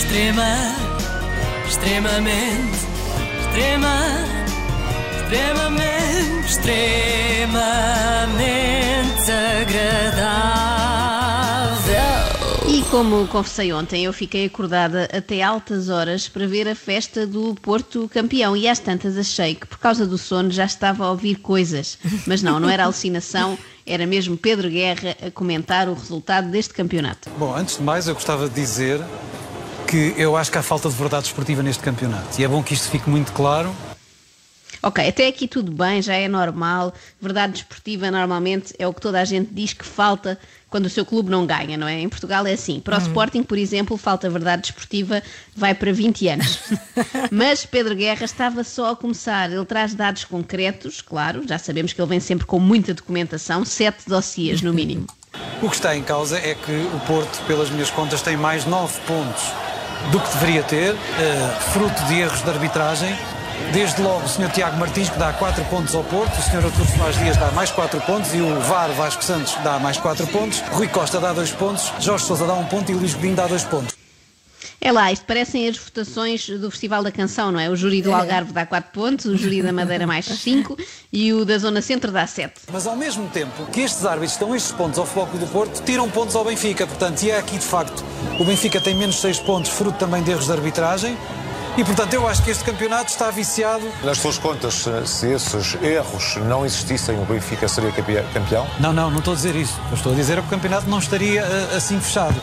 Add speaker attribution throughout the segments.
Speaker 1: Extrema, extremamente, extrema, extremamente, extremamente agradável.
Speaker 2: E como confessei ontem, eu fiquei acordada até altas horas para ver a festa do Porto campeão e às tantas achei que por causa do sono já estava a ouvir coisas. Mas não, não era alucinação, era mesmo Pedro Guerra a comentar o resultado deste campeonato.
Speaker 3: Bom, antes de mais, eu gostava de dizer que eu acho que há falta de verdade esportiva neste campeonato. E é bom que isto fique muito claro.
Speaker 2: Ok, até aqui tudo bem, já é normal. Verdade desportiva normalmente é o que toda a gente diz que falta quando o seu clube não ganha, não é? Em Portugal é assim. Para o Sporting, por exemplo, falta verdade desportiva, vai para 20 anos. Mas Pedro Guerra estava só a começar. Ele traz dados concretos, claro, já sabemos que ele vem sempre com muita documentação, sete dossiês no mínimo.
Speaker 3: O que está em causa é que o Porto, pelas minhas contas, tem mais 9 pontos do que deveria ter, eh, fruto de erros de arbitragem. Desde logo o Sr. Tiago Martins, que dá 4 pontos ao Porto, o Sr. Artur Soares Dias dá mais 4 pontos e o VAR Vasco Santos dá mais 4 pontos, Rui Costa dá 2 pontos, Jorge Sousa dá 1 ponto e Luís Godinho dá 2 pontos.
Speaker 2: É lá, isto parecem as votações do Festival da Canção, não é? O júri do Algarve dá 4 pontos, o júri da Madeira mais 5 e o da Zona Centro dá 7.
Speaker 3: Mas ao mesmo tempo que estes árbitros dão estes pontos ao Futebol Clube do Porto, tiram pontos ao Benfica. Portanto, e é aqui de facto, o Benfica tem menos 6 pontos, fruto também de erros de arbitragem. E portanto, eu acho que este campeonato está viciado.
Speaker 4: Nas suas contas, se- se esses erros não existissem, o Benfica seria campe- campeão?
Speaker 3: Não, não, não estou a dizer isso. Eu estou a dizer é que o campeonato não estaria eh, assim fechado.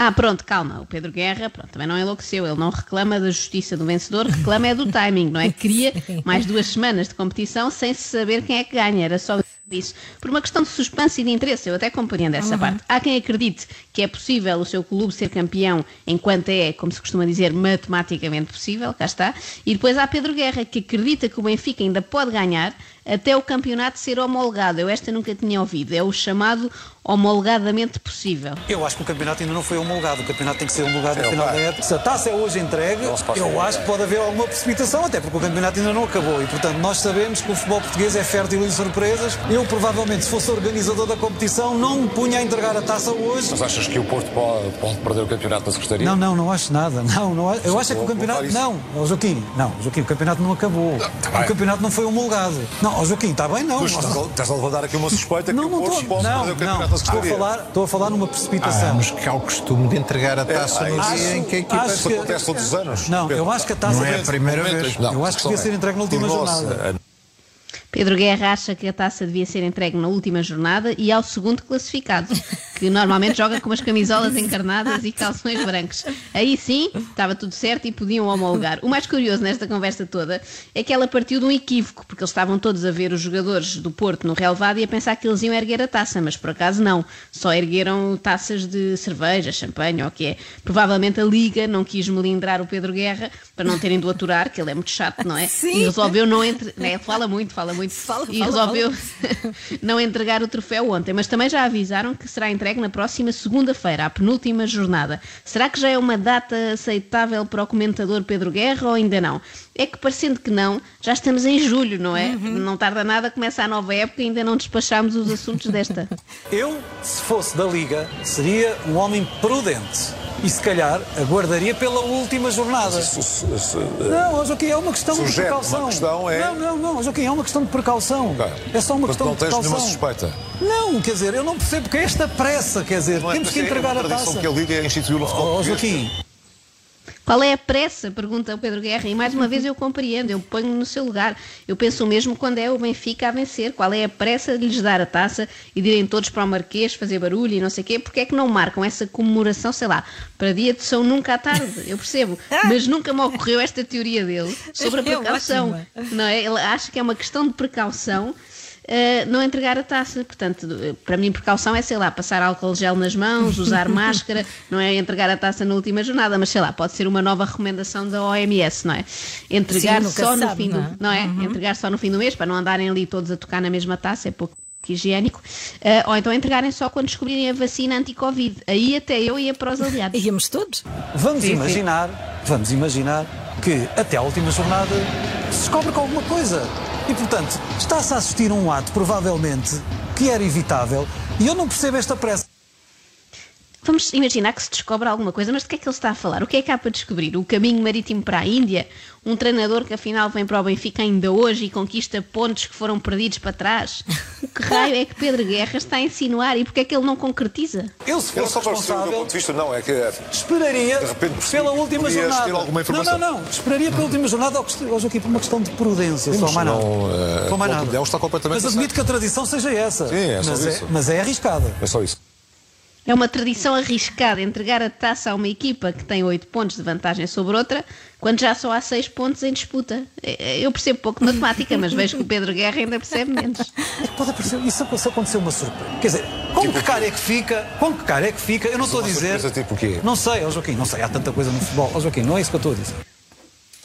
Speaker 2: Ah, pronto, calma. O Pedro Guerra, pronto, também não enlouqueceu. Ele não reclama da justiça do vencedor, reclama é do timing, não é? Queria mais duas semanas de competição sem se saber quem é que ganha. Era só isso. Por uma questão de suspense e de interesse, eu até compreendo essa parte. Há quem acredite que é possível o seu clube ser campeão enquanto é, como se costuma dizer, matematicamente possível, cá está. E depois há Pedro Guerra, que acredita que o Benfica ainda pode ganhar até o campeonato ser homologado. Eu esta nunca tinha ouvido. É o chamado homologadamente possível.
Speaker 3: Eu acho que o campeonato ainda não foi homologado. O campeonato tem que ser homologado no
Speaker 4: É,
Speaker 3: final da época. Se a taça é hoje entregue,
Speaker 4: Não
Speaker 3: eu acho que pode haver alguma precipitação, até porque o campeonato ainda não acabou. E, portanto, nós sabemos que o futebol português é fértil em surpresas. Eu, provavelmente, se fosse organizador da competição, não me punha a entregar a taça hoje.
Speaker 4: Mas achas que o Porto pode, pode perder o campeonato da Secretaria?
Speaker 3: Não, não, não acho nada. Não, não acho. Eu acho é que o campeonato. Não, ó Joaquim, não, Joaquim, o campeonato não acabou.
Speaker 4: tá bem.
Speaker 3: o campeonato não foi homologado. Não, ó Joaquim, está bem, não.
Speaker 4: Mas estás a- estás a levantar aqui uma suspeita
Speaker 3: Não,
Speaker 4: que
Speaker 3: não
Speaker 4: o Porto
Speaker 3: Não,
Speaker 4: perder o
Speaker 3: não. Estou a falar, estou a falar numa precipitação.
Speaker 5: anos que há o costume de entregar a taça
Speaker 4: É,
Speaker 5: no
Speaker 4: acho-
Speaker 5: dia em que a equipa
Speaker 4: Isso
Speaker 3: que-
Speaker 4: acontece todos os anos.
Speaker 3: Não,
Speaker 4: Pedro.
Speaker 3: eu acho que a taça
Speaker 5: Não é a primeira vez.
Speaker 4: Não,
Speaker 3: Eu acho que devia ser
Speaker 4: é,
Speaker 3: entregue na última jornada.
Speaker 2: Pedro Guerra acha que a taça devia ser entregue na última jornada e ao segundo classificado, que normalmente joga com umas camisolas encarnadas e calções brancos. Aí sim, estava tudo certo e podiam homologar. O mais curioso nesta conversa toda é que ela partiu de um equívoco, porque eles estavam todos a ver os jogadores do Porto no relevado e a pensar que eles iam erguer a taça, mas por acaso não. Só ergueram taças de cerveja, champanhe ou o que é. Provavelmente a Liga não quis melindrar o Pedro Guerra para não terem de o aturar, que ele é muito chato, não é?
Speaker 6: Sim.
Speaker 2: E resolveu não entre... né? Fala muito, fala muito.
Speaker 6: Fala,
Speaker 2: e
Speaker 6: fala,
Speaker 2: resolveu não entregar o troféu ontem, mas também já avisaram que será entregue na próxima segunda-feira, a penúltima jornada. Será que já é uma data aceitável para o comentador Pedro Guerra ou ainda não? É que parecendo que não, já estamos em julho, não é? Não tarda nada, começa a nova época e ainda não despachámos os assuntos desta.
Speaker 3: Eu, se fosse da Liga, seria um homem prudente. E se calhar aguardaria pela última jornada.
Speaker 4: Su- su- su-
Speaker 3: Não, ó, Joaquim, é uma questão de
Speaker 4: Sugere uma
Speaker 3: precaução.
Speaker 4: questão, é-
Speaker 3: Não, não, não, ó, Joaquim, é uma questão de precaução.
Speaker 4: Ok.
Speaker 3: É só uma
Speaker 4: Portanto,
Speaker 3: questão
Speaker 4: não
Speaker 3: de
Speaker 4: tens
Speaker 3: precaução.
Speaker 4: nenhuma suspeita.
Speaker 3: Não, quer dizer, eu não percebo que é esta pressa, quer dizer,
Speaker 4: Não é
Speaker 3: temos que
Speaker 4: é
Speaker 3: entregar
Speaker 4: uma
Speaker 3: a taça.
Speaker 4: que a Liga instituiu no futebol português.
Speaker 3: Joaquim,
Speaker 2: Qual é a pressa? Pergunta o Pedro Guerra. E mais uma vez eu compreendo, eu ponho no seu lugar. Eu penso o mesmo quando é o Benfica a vencer. Qual é a pressa de lhes dar a taça e de irem todos para o Marquês fazer barulho e não sei o quê? Porque é que não marcam essa comemoração, sei lá, para dia de São Nunca à tarde? Eu percebo. Mas nunca me ocorreu esta teoria dele sobre a
Speaker 6: É
Speaker 2: precaução. não é? Ele acha que é uma questão de precaução. Eh, não entregar a taça, portanto, eh, para mim precaução é, sei lá, passar álcool gel nas mãos, usar máscara, não é entregar a taça na última jornada, mas sei lá, pode ser uma nova recomendação da OMS, não é? Entregar
Speaker 6: Sim,
Speaker 2: só no
Speaker 6: sabe,
Speaker 2: fim
Speaker 6: não
Speaker 2: do,
Speaker 6: é?
Speaker 2: não é? Entregar só no fim do mês para não andarem ali todos a tocar na mesma taça, é pouco higiênico, Eh, ou então entregarem só quando descobrirem a vacina anti-Covid. Aí até eu ia para os aliados.
Speaker 6: Íamos todos.
Speaker 3: vamos imaginar, vamos imaginar que até à última jornada se descobre com alguma coisa. E, portanto, está-se a assistir a um ato, provavelmente, que era evitável, e eu não percebo esta pressa.
Speaker 2: Vamos imaginar que se descobre alguma coisa, mas de que é que ele está a falar? O que é que há para descobrir? O caminho marítimo para a Índia? Um treinador que afinal vem para o Benfica ainda hoje e conquista pontos que foram perdidos para trás? O que raio é que Pedro Guerra está a insinuar e porque é que ele não concretiza?
Speaker 3: Ele, se fosse responsável,
Speaker 4: ponto de vista, não, é que é-
Speaker 3: esperaria
Speaker 4: De repente percebi
Speaker 3: pela última jornada.
Speaker 4: ter alguma
Speaker 3: não,
Speaker 4: informação.
Speaker 3: não, não. Esperaria pela última jornada, hoje aqui por uma questão de prudência, só
Speaker 4: Mas
Speaker 3: mais nada.
Speaker 4: não, eh,
Speaker 3: Só mais nada.
Speaker 4: está completamente
Speaker 3: Mas admito que a tradição seja essa.
Speaker 4: Sim, é só
Speaker 3: mas,
Speaker 4: isso.
Speaker 3: É, mas é arriscada.
Speaker 4: É só isso.
Speaker 2: É uma tradição arriscada entregar a taça a uma equipa que tem 8 pontos de vantagem sobre outra, quando já só há 6 pontos em disputa. Eh, Eu percebo pouco de matemática, mas vejo que o Pedro Guerra ainda percebe menos.
Speaker 3: Pode aparecer, isso isso aconteceu uma surpresa. Quer dizer, com que cara é que fica? Com que cara é que fica? Eu não estou a dizer.
Speaker 4: surpresa tipo o quê?
Speaker 3: Não sei, ó Joaquim, não sei, há tanta coisa no futebol. Ó Joaquim, não é isso que eu estou a dizer.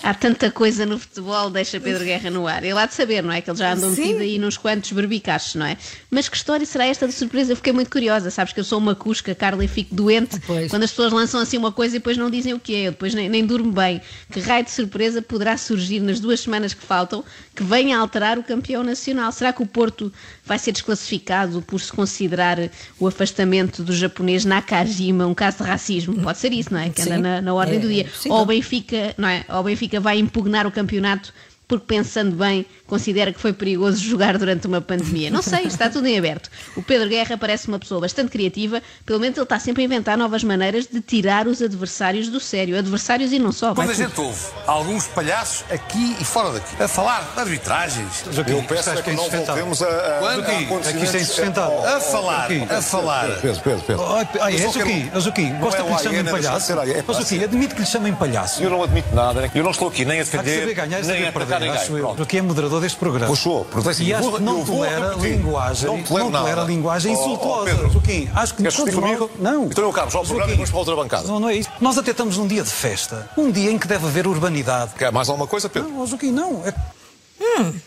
Speaker 2: Há tanta coisa no futebol, deixa Pedro Guerra no ar. Ele há de saber, não é? Que ele já andou
Speaker 6: Sim.
Speaker 2: metido aí nos quantos berbicaches, não é? Mas que história será esta de surpresa? Eu fiquei muito curiosa. Sabes que eu sou uma cusca, Carla, e fico doente
Speaker 6: Pois.
Speaker 2: quando as pessoas lançam assim uma coisa e depois não dizem o que é. Eu depois nem, nem durmo bem. Que raio de surpresa poderá surgir nas duas semanas que faltam que venha a alterar o campeão nacional? Será que o Porto vai ser desclassificado por se considerar o afastamento do japonês Nakajima um caso de racismo? Pode ser isso, não é? Que anda na, na ordem
Speaker 6: É,
Speaker 2: do
Speaker 6: é
Speaker 2: dia.
Speaker 6: possível.
Speaker 2: Ou o Benfica, não é? Ou o Benfica vai impugnar o campeonato porque pensando bem, considera que foi perigoso jogar durante uma pandemia. Não sei, está tudo em aberto. O Pedro Guerra parece uma pessoa bastante criativa, pelo menos ele está sempre a inventar novas maneiras de tirar os adversários do sério. Adversários e não só.
Speaker 7: Quando a
Speaker 2: tudo.
Speaker 7: gente ouve alguns palhaços aqui e fora daqui a falar de arbitragens,
Speaker 4: Eu peço é que não voltemos a, a,
Speaker 7: Quando?
Speaker 4: a
Speaker 7: Aqui,
Speaker 3: isto é insustentável.
Speaker 7: a falar, a falar.
Speaker 4: Pedro, Pedro, Pedro.
Speaker 3: Ai, é Joaquim, é Joaquim, gosta
Speaker 4: é
Speaker 3: que lhe chamem palhaço?
Speaker 4: é
Speaker 3: Ó Joaquim, admite que lhe chamem palhaço.
Speaker 4: Eu não admito nada. né?
Speaker 7: Eu não estou aqui nem a defender, nem a
Speaker 3: saber acho eu. Joaquim é moderador deste programa.
Speaker 4: Sou, porque assim,
Speaker 3: E acho que não tolera linguagem,
Speaker 4: Não
Speaker 3: tolera
Speaker 4: nada.
Speaker 3: linguagem
Speaker 4: Oh, oh,
Speaker 3: insultuosa. Joaquim, acho que
Speaker 4: Queres
Speaker 3: todos
Speaker 4: discutir comigo?
Speaker 3: Não.
Speaker 4: Então eu, Carlos, ao programa e depois para outra bancada.
Speaker 3: Não, não é isso. Nós até estamos num dia de festa. Um dia em que deve haver urbanidade.
Speaker 4: Quer mais alguma coisa, Pedro?
Speaker 3: Não, Joaquim, não. É...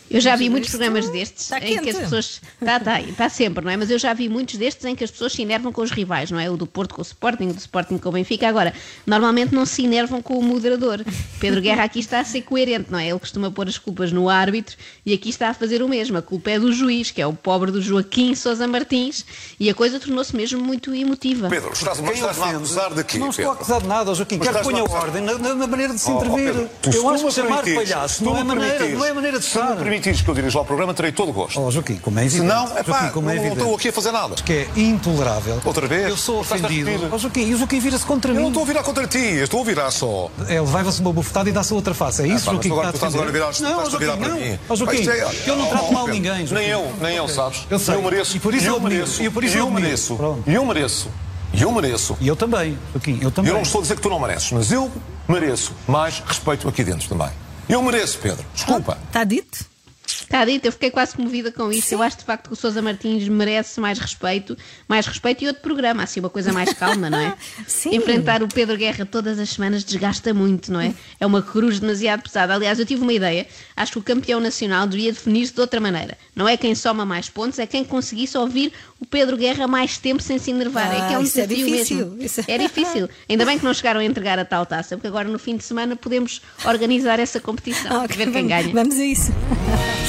Speaker 2: Eu já vi muitos programas destes
Speaker 6: está
Speaker 2: em que as
Speaker 6: quente.
Speaker 2: pessoas. Está, está, está sempre, não é? Mas eu já vi muitos destes em que as pessoas se enervam com os rivais, não é? O do Porto com o Sporting, o do Sporting com o Benfica. Agora, normalmente não se enervam com o moderador. Pedro Guerra aqui está a ser coerente, não é? Ele costuma pôr as culpas no árbitro e aqui está a fazer o mesmo. A culpa é do juiz, que é o pobre do Joaquim Sousa Martins, e a coisa tornou-se mesmo muito emotiva.
Speaker 4: Pedro, estás-me
Speaker 3: Quem
Speaker 4: estás-me a acusar de quê,
Speaker 3: Não estou a
Speaker 4: Pedro?
Speaker 3: acusar de nada, Joaquim.
Speaker 4: Mas
Speaker 3: Quero que ponha ordem na, na- maneira de se
Speaker 4: Oh, oh,
Speaker 3: intervir.
Speaker 4: Pedro, tu, se
Speaker 3: eu acho que chamar palhaço não é, maneira, não é maneira de
Speaker 4: Se me permitires que eu dirija lá o programa, terei todo o gosto.
Speaker 3: Oh, Joaquim, como é
Speaker 4: Se
Speaker 3: evidente.
Speaker 4: não, é
Speaker 3: Joaquim,
Speaker 4: pá,
Speaker 3: como é
Speaker 4: não
Speaker 3: evidente.
Speaker 4: estou aqui a fazer nada.
Speaker 3: Que é intolerável.
Speaker 4: Outra vez?
Speaker 3: Eu sou ofendido. Ó, Joaquim, e o Joaquim vira-se contra
Speaker 4: Eu não
Speaker 3: mim.
Speaker 4: estou a virar contra ti, eu estou a virar só.
Speaker 3: Ele leva-se uma bufetada e dá-se outra face. É isso,
Speaker 4: pá, mas
Speaker 3: Joaquim?
Speaker 4: agora
Speaker 3: que
Speaker 4: estás
Speaker 3: a
Speaker 4: agora a virar?
Speaker 3: Não,
Speaker 4: estás a virar
Speaker 3: Joaquim,
Speaker 4: para
Speaker 3: não.
Speaker 4: mim.
Speaker 3: Ó, Joaquim,
Speaker 4: é-
Speaker 3: eu não trato
Speaker 4: Oh,
Speaker 3: mal
Speaker 4: Pedro,
Speaker 3: ninguém. Joaquim.
Speaker 4: Nem eu, nem eu, sabes?
Speaker 3: Eu sei.
Speaker 4: eu mereço.
Speaker 3: E por isso
Speaker 4: eu
Speaker 3: eu
Speaker 4: mereço.
Speaker 3: E por isso
Speaker 4: eu
Speaker 3: eu
Speaker 4: mereço. E eu mereço. E eu mereço.
Speaker 3: E eu também, Joaquim, eu também.
Speaker 4: Eu não estou a dizer que tu não mereces, mas eu mereço mais respeito aqui dentro também. Eu mereço, Pedro. Desculpa.
Speaker 6: Está dito?
Speaker 2: Está dito, eu fiquei quase comovida com isso. Eu acho de facto que o Sousa Martins merece mais respeito, mais respeito e outro programa, assim, uma coisa mais calma, não é?
Speaker 6: Sim.
Speaker 2: Enfrentar o Pedro Guerra todas as semanas desgasta muito, não é? É uma cruz demasiado pesada. Aliás, eu tive uma ideia, acho que o campeão nacional devia definir-se de outra maneira. Não é quem soma mais pontos, é quem conseguisse ouvir o Pedro Guerra mais tempo sem se enervar. é que é
Speaker 6: Ah,
Speaker 2: um
Speaker 6: isso é
Speaker 2: desafio
Speaker 6: difícil.
Speaker 2: mesmo.
Speaker 6: Isso é-
Speaker 2: É difícil. Ainda bem que não chegaram a entregar a tal taça, porque agora no fim de semana podemos organizar essa competição.
Speaker 6: Ah, ok,
Speaker 2: ver quem
Speaker 6: vamos-
Speaker 2: ganha.
Speaker 6: Vamos a isso.